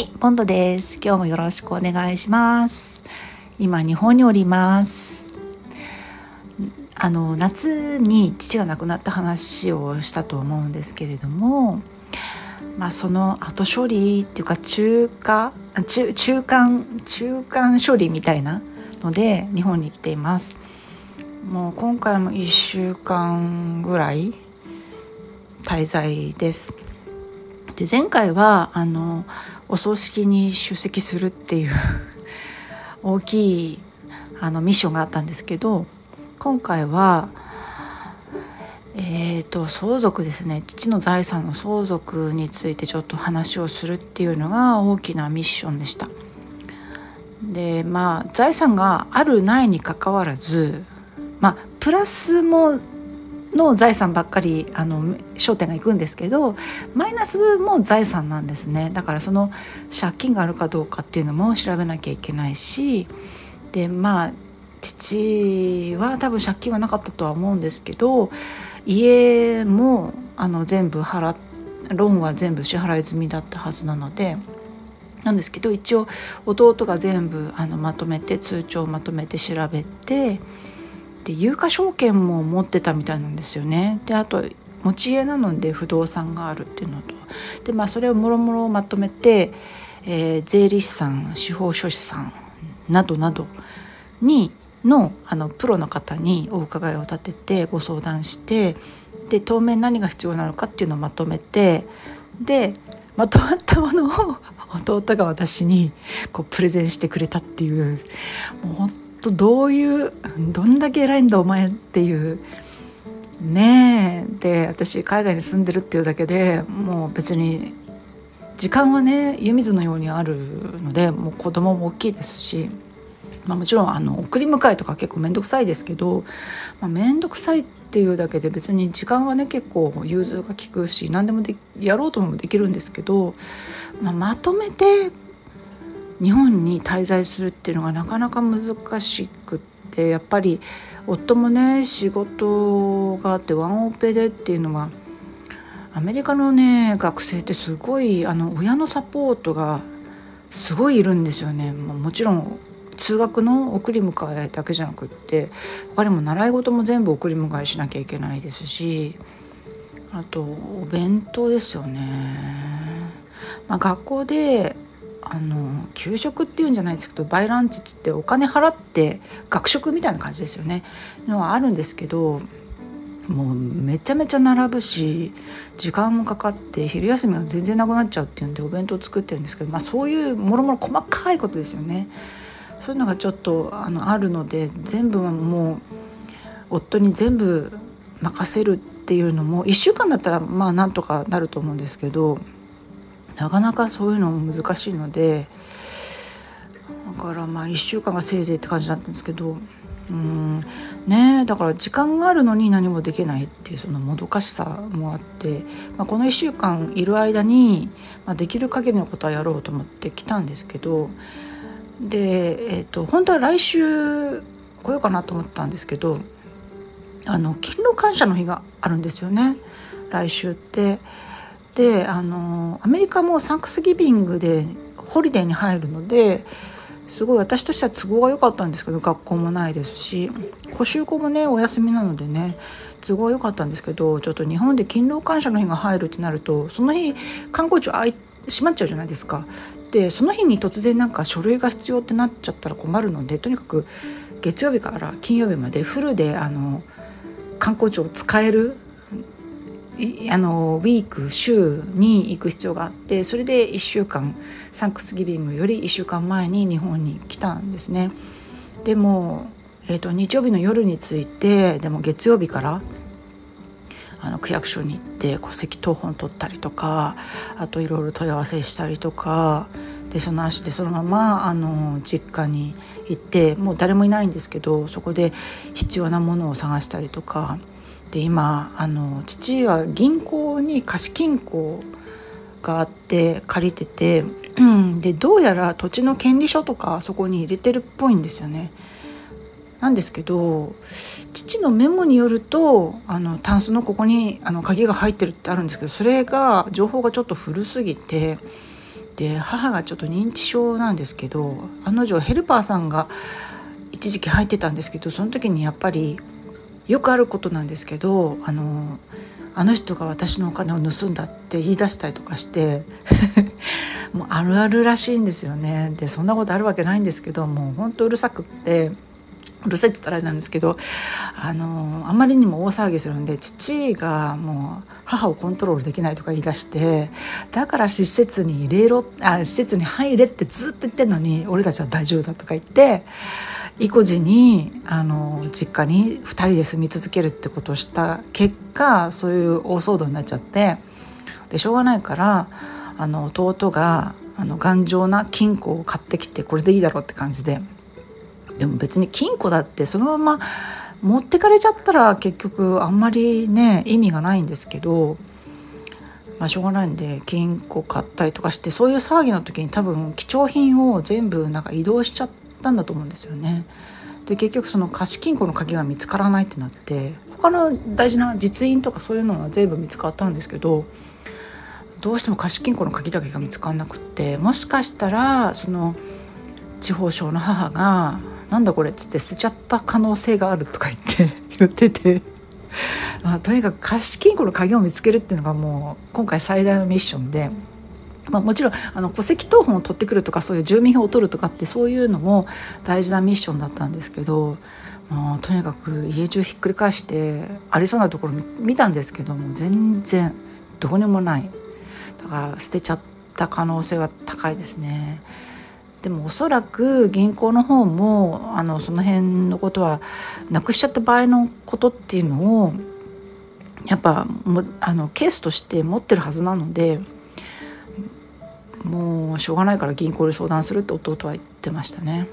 い、ボンドです。今日もよろしくお願いします。今日本におります。あの夏に父が亡くなった話をしたと思うんですけれども、まあその後処理っていうか中華中中間中間処理みたいなので日本に来ています。もう今回も1週間ぐらい滞在です。で前回はあのお葬式に出席するっていう大きいあのミッションがあったんですけど今回はえーと相続ですね父の財産の相続についてちょっと話をするっていうのが大きなミッションでした。でまあ財産があるないにかかわらずまあプラスもの財産ばっかりあの焦点がいくんですけどマイナスも財産なんですね。だからその借金があるかどうかっていうのも調べなきゃいけないしでまあ父は多分借金はなかったとは思うんですけど家もあの全部払ローンは全部支払い済みだったはずなのでなんですけど一応弟が全部あのまとめて通帳をまとめて調べてで有価証券も持ってたみたいなんですよね。であと持ち家なので不動産があるっていうのとで、まあ、それをもろもろまとめて、えー、税理士さん司法書士さんなどなどにのあのプロの方にお伺いを立ててご相談してで当面何が必要なのかっていうのをまとめてでまとまったものを弟が私にこうプレゼンしてくれたっていうもう本とどういうどんだけ偉いんだお前っていう。ねえ。で私海外に住んでるっていうだけでもう別に時間はね湯水のようにあるのでもう子供も大きいですし、まあ、もちろんあの送り迎えとか結構面倒くさいですけど、まあ、面倒くさいっていうだけで別に時間はね結構融通が利くし何でもでやろうともできるんですけど、まあ、まとめて日本に滞在するっていうのがなかなか難しくってやっぱり夫もね仕事があってワンオペでっていうのはアメリカのね学生ってすごいあの親のサポートがすごいいるんですよね。もちろん通学の送り迎えだけじゃなくって他にも習い事も全部送り迎えしなきゃいけないですしあとお弁当ですよね。まあ、学校であの給食っていうんじゃないですけどバイランチっつってお金払って学食みたいな感じですよねのはあるんですけどもうめちゃめちゃ並ぶし時間もかかって昼休みが全然なくなっちゃうっていうんでお弁当作ってるんですけど、まあ、そういうもろもろ細かいことですよね。そういうのがちょっとあのあるので全部はもう夫に全部任せるっていうのも1週間だったらまあなんとかなると思うんですけどなかなかそういうのも難しいのでだからまあ1週間がせいぜいって感じだったんですけどうんねだから時間があるのに何もできないっていうそのもどかしさもあって、まあ、この1週間いる間に、まあ、できる限りのことはやろうと思って来たんですけどで、えーと、本当は来週来ようかなと思ったんですけどあの勤労感謝の日があるんですよね来週って。であのアメリカもサンクスギビングでホリデーに入るのですごい私としては都合が良かったんですけど学校もないですし補習校もねお休みなのでね都合が良かったんですけどちょっと日本で勤労感謝の日が入るってなるとその日観光庁い閉まっちゃうじゃないですか。でその日に突然なんか書類が必要ってなっちゃったら困るのでとにかく月曜日から金曜日までフルであの観光庁を使えるあのウィーク週に行く必要があってそれで1週間サンクスギビングより1週間前に日本に来たんですね。でも、えーと、日曜日の夜に着いてでも月曜日からあの区役所に行って戸籍謄本取ったりとかあといろいろ問い合わせしたりとかでその足でそのままあの実家に行ってもう誰もいないんですけどそこで必要なものを探したりとか。で今あの父は銀行に貸金庫があって借りてて、うん、でどうやら土地の権利書とかそこに入れてるっぽいんですよね。なんですけど父のメモによるとあのタンスのここにあの鍵が入ってるってあるんですけどそれが情報がちょっと古すぎてで母がちょっと認知症なんですけどあの女ヘルパーさんが一時期入ってたんですけどその時にやっぱりよくあることなんですけどあのあの人が私のお金を盗んだって言い出したりとかして もうあるあるらしいんですよね。でそんなことあるわけないんですけどもうほんとうるさくってうるさいって言ったらあれなんですけどあのあまりにも大騒ぎするんで父がもう母をコントロールできないとか言い出してだから施設に入れろあ施設に入れってずっと言ってんのに俺たちは大丈夫だとか言って意固地にあの実家に2人で住み続けるってことをした結果そういう大騒動になっちゃってでしょうがないからあの弟があの頑丈な金庫を買ってきてこれでいいだろうって感じで。でも別に金庫だってそのまま持ってかれちゃったら結局あんまりね意味がないんですけど、まあ、しょうがないんで金庫買ったりとかしてそういう騒ぎの時に多分貴重品を全部なんか移動しちゃったんだと思うんですよね。で結局その貸金庫の鍵が見つからないってなって他の大事な実印とかそういうのは全部見つかったんですけどどうしても貸金庫の鍵だけが見つからなくってもしかしたらその地方省の母がなんだこれっつって捨てちゃった可能性があるとか言って 言ってて、まあ、とにかく貸金庫の鍵を見つけるっていうのがもう今回最大のミッションで。まあ、もちろんあの戸籍謄本を取ってくるとかそういう住民票を取るとかってそういうのも大事なミッションだったんですけど、まあ、とにかく家中ひっくり返してありそうなところ見たんですけども全然どこにもないだから捨てちゃった可能性は高いですね。でもおそらく銀行の方もあのその辺のことはなくしちゃった場合のことっていうのをやっぱもあのケースとして持ってるはずなのでもうしょうがないから銀行に相談するって弟は言ってましたね。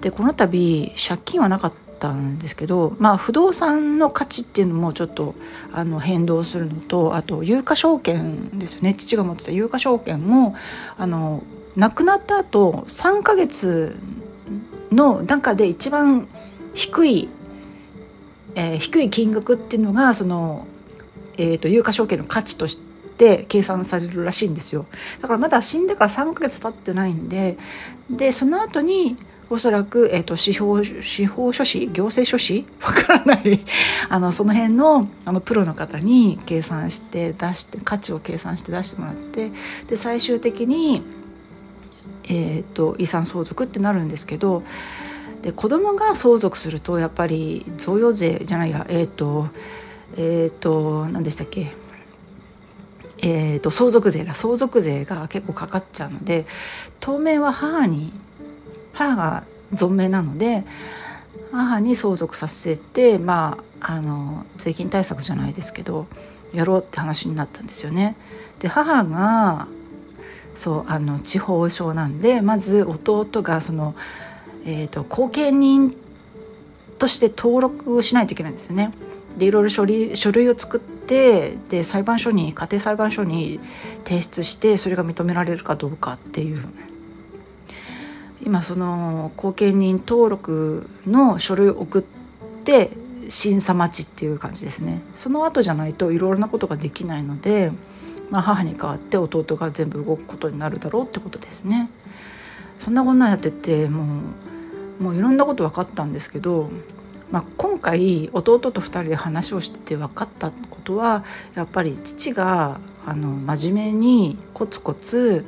でこの度借金はなかったんですけど、まあ、不動産の価値っていうのもちょっとあの変動するのとあと有価証券ですよね父が持ってた有価証券もあの亡くなった後3ヶ月の中で一番低い、えー、低い金額っていうのがその、えーと、有価証券の価値として計算されるらしいんですよ。だからまだ死んでから3ヶ月経ってないんででその後におそらく、えーと、司法司法書士行政書士？わからない。あのその辺のあのプロの方に計算して出して価値を計算して出してもらってで最終的にえーと、遺産相続ってなるんですけどで子供が相続するとやっぱり贈与税じゃないやえっ、ー、とえっ、ー、と何でしたっけ？えーと、相続税だ相続税が結構かかっちゃうので当面は母に母が存命なので母に相続させてまああの税金対策じゃないですけどやろうって話になったんですよね。で母がそうあの地方省なんでまず弟がその、えーと、後見人として登録をしないといけないんですよね。でいろいろ書類書類を作ってで裁判所に家庭裁判所に提出してそれが認められるかどうかっていう今その後見人登録の書類を送って審査待ちっていう感じですねその後じゃないといろいろなことができないのでまあ、母に代わって弟が全部動くことになるだろうってことですね。そんなこんなやっててもうもういろんなこと分かったんですけど、まあ、今回弟と2人で話をしてて分かったことはやっぱり父があの真面目にコツコツ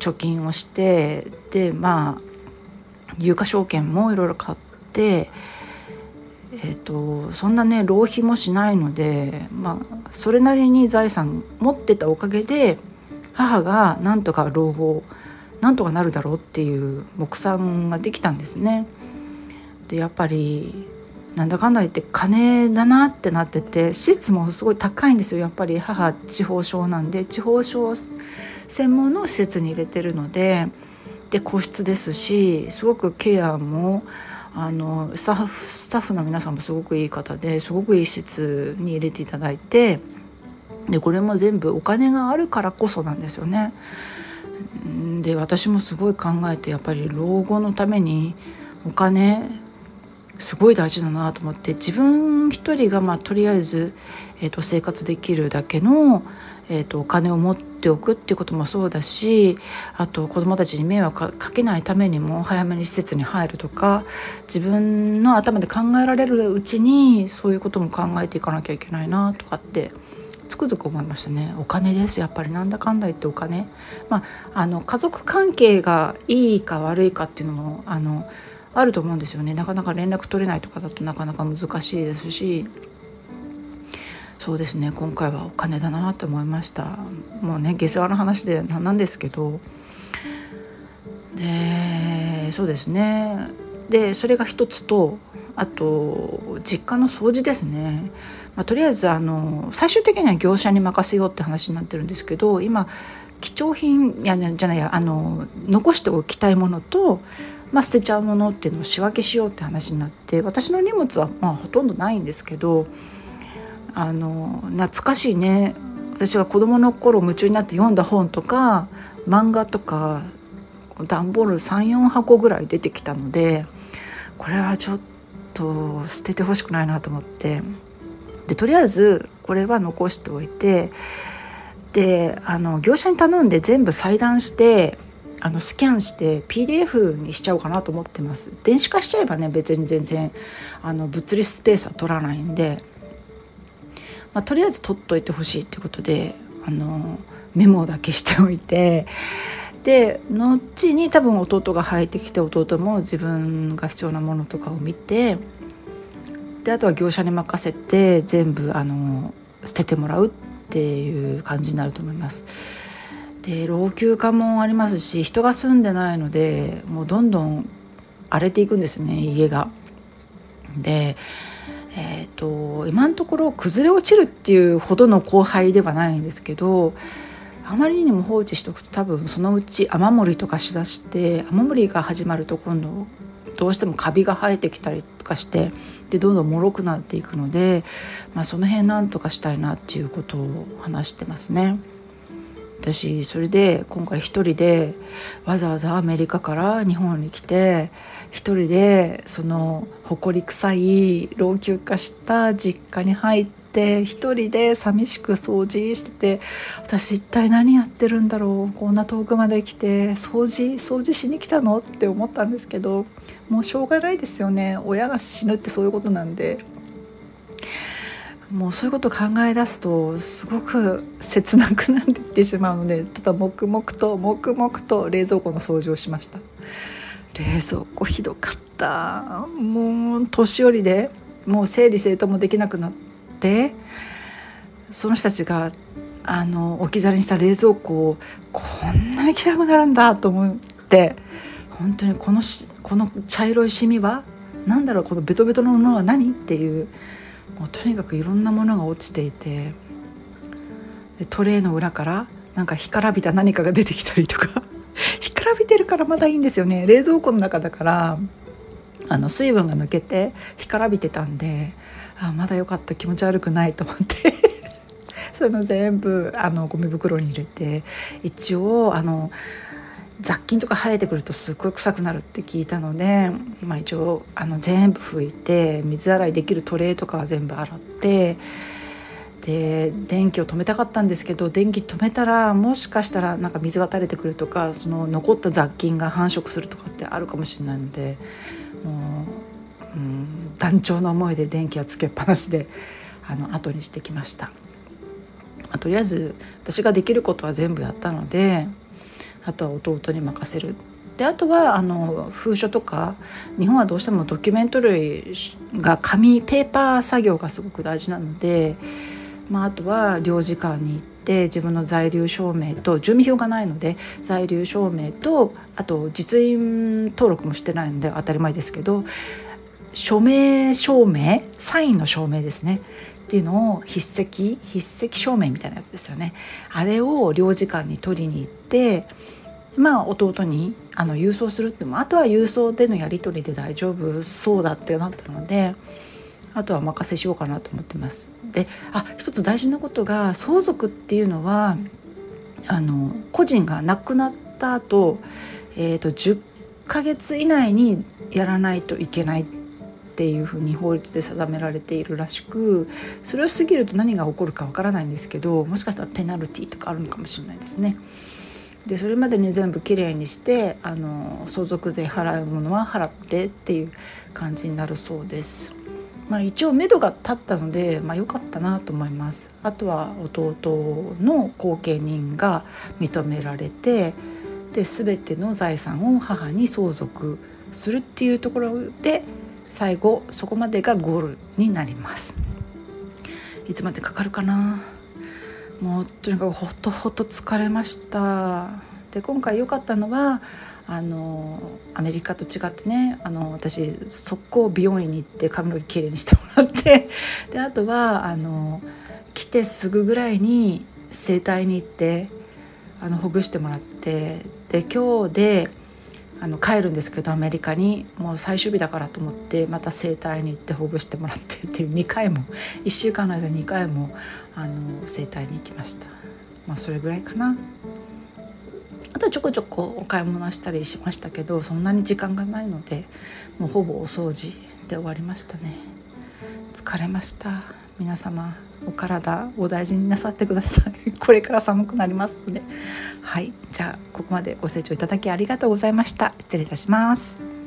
貯金をしてでまあ有価証券もいろいろ買ってえーと、そんなね浪費もしないので、まあ、それなりに財産持ってたおかげで母がなんとか老後なんとかなるだろうっていう目算ができたんですね。でやっぱりなんだかんだ言って金だなってなってて施設もすごい高いんですよやっぱり母地方症なんで地方症専門の施設に入れてるのでで個室ですしすごくケアもあのスタッフスタッフの皆さんもすごくいい方ですごくいい施設に入れていただいてでこれも全部お金があるからこそなんですよね。で私もすごい考えてやっぱり老後のためにお金すごい大事だなと思って自分一人がまあとりあえず、えーと、生活できるだけの、えーと、お金を持っておくっていうこともそうだしあと子どもたちに迷惑かけないためにも早めに施設に入るとか自分の頭で考えられるうちにそういうことも考えていかなきゃいけないなとかってつくづく思いましたね。お金です。やっぱりなんだかんだ言ってお金、まあ、あの家族関係がいいか悪いかっていうのもあのあると思うんですよね。なかなか連絡取れないとかだとなかなか難しいですし。そうですね。今回はお金だなと思いました。もうね下世話の話でなんですけど。でそうですね。でそれが一つとあと実家の掃除ですね、まあ、とりあえずあの最終的には業者に任せようって話になってるんですけど今貴重品やじゃないやあの残しておきたいものと、まあ、捨てちゃうものっていうのを仕分けしようって話になって私の荷物はまあほとんどないんですけどあの懐かしいね。私が子供の頃夢中になって読んだ本とか漫画とか段ボール34箱ぐらい出てきたのでこれはちょっと捨ててほしくないなと思って。でとりあえずこれは残しておいてであの業者に頼んで全部裁断してあのスキャンして PDF にしちゃおうかなと思ってます。電子化しちゃえばね別に全然あの物理スペースは取らないんで。まあ、とりあえず取っといてほしいってことであのメモだけしておいて。で後に多分弟が入ってきて弟も自分が必要なものとかを見てであとは業者に任せて全部あの捨ててもらうっていう感じになると思います。で老朽化もありますし人が住んでないのでもうどんどん荒れていくんですね家が。でえーと、今のところ崩れ落ちるっていうほどの荒廃ではないんですけどあまりにも放置しておくと多分そのうち雨漏りとかしだして雨漏りが始まると今度どうしてもカビが生えてきたりとかしてでどんどん脆くなっていくので、まあ、その辺なんとかしたいなっていうことを話してますね。私それで今回一人でわざわざアメリカから日本に来て一人でその埃臭い老朽化した実家に入って一人で寂しく掃除してて私一体何やってるんだろうこんな遠くまで来て掃除掃除しに来たの？って思ったんですけどもうしょうがないですよね親が死ぬってそういうことなんで。もうそういうことを考え出すとすごく切なくなっていってしまうのでただ黙々と黙々と冷蔵庫の掃除をしました。冷蔵庫ひどかった。もう年寄りでもう整理整頓もできなくなってその人たちがあの置き去りにした冷蔵庫をこんなに汚くなるんだと思って本当にこのしこの茶色いシミは何だろうこのベトベトのものは何っていうもうとにかくいろんなものが落ちていてでトレーの裏からなんか干からびた何かが出てきたりとか 干からびてるからまだいいんですよね。冷蔵庫の中だからあの水分が抜けて干からびてたんであまだ良かった気持ち悪くないと思って。そういうの全部あのゴミ袋に入れて一応あの雑菌とか生えてくるとすっごい臭くなるって聞いたので、まあ、一応あの全部拭いて水洗いできるトレーとかは全部洗ってで電気を止めたかったんですけど電気止めたらもしかしたらなんか水が垂れてくるとかその残った雑菌が繁殖するとかってあるかもしれないのでもう、うん、断腸の思いで電気はつけっぱなしであの後にしてきました。まあ、とりあえず私ができることは全部やったのであとは弟に任せる。であとはあの封書とか日本はどうしてもドキュメント類が紙ペーパー作業がすごく大事なので、まあ、あとは領事館に行って自分の在留証明と住民票がないので在留証明とあと実印登録もしてないので当たり前ですけど署名証明サインの証明ですねっていうのを筆跡筆跡証明みたいなやつですよねあれを領事館に取りに行ってまあ弟にあの郵送するってもあとは郵送でのやり取りで大丈夫そうだってなったのであとはお任せしようかなと思ってます。であ一つ大事なことが相続っていうのはあの個人が亡くなった後、えーと、と10ヶ月以内にやらないといけないっっていうふうに法律で定められているらしくそれを過ぎると何が起こるかわからないんですけどもしかしたらペナルティとかあるのかもしれないですね。でそれまでに全部きれいにしてあの相続税払うものは払ってっていう感じになるそうです。まあ、一応目処が立ったので、まあ、良かったなと思いますあとは弟の後継人が認められてで全ての財産を母に相続するっていうところで最後そこまでがゴールになります。いつまでかかるかな？もうとにかくほっとほっと疲れました。で今回良かったのはあのアメリカと違ってねあの私速攻美容院に行って髪の毛きれいにしてもらって。であとはあの来てすぐぐらいに整体に行ってあのほぐしてもらって。で今日であの帰るんですけどアメリカにもう最終日だからと思ってまた整体に行ってほぐしてもらってっていう2回も1週間の間に2回もあの整体に行きました。まあそれぐらいかな。あとちょこちょこお買い物したりしましたけどそんなに時間がないのでもうほぼお掃除で終わりましたね。疲れました。皆様。お体お大事になさってください。これから寒くなりますので。はい。じゃあここまでご清聴いただきありがとうございました。失礼いたします。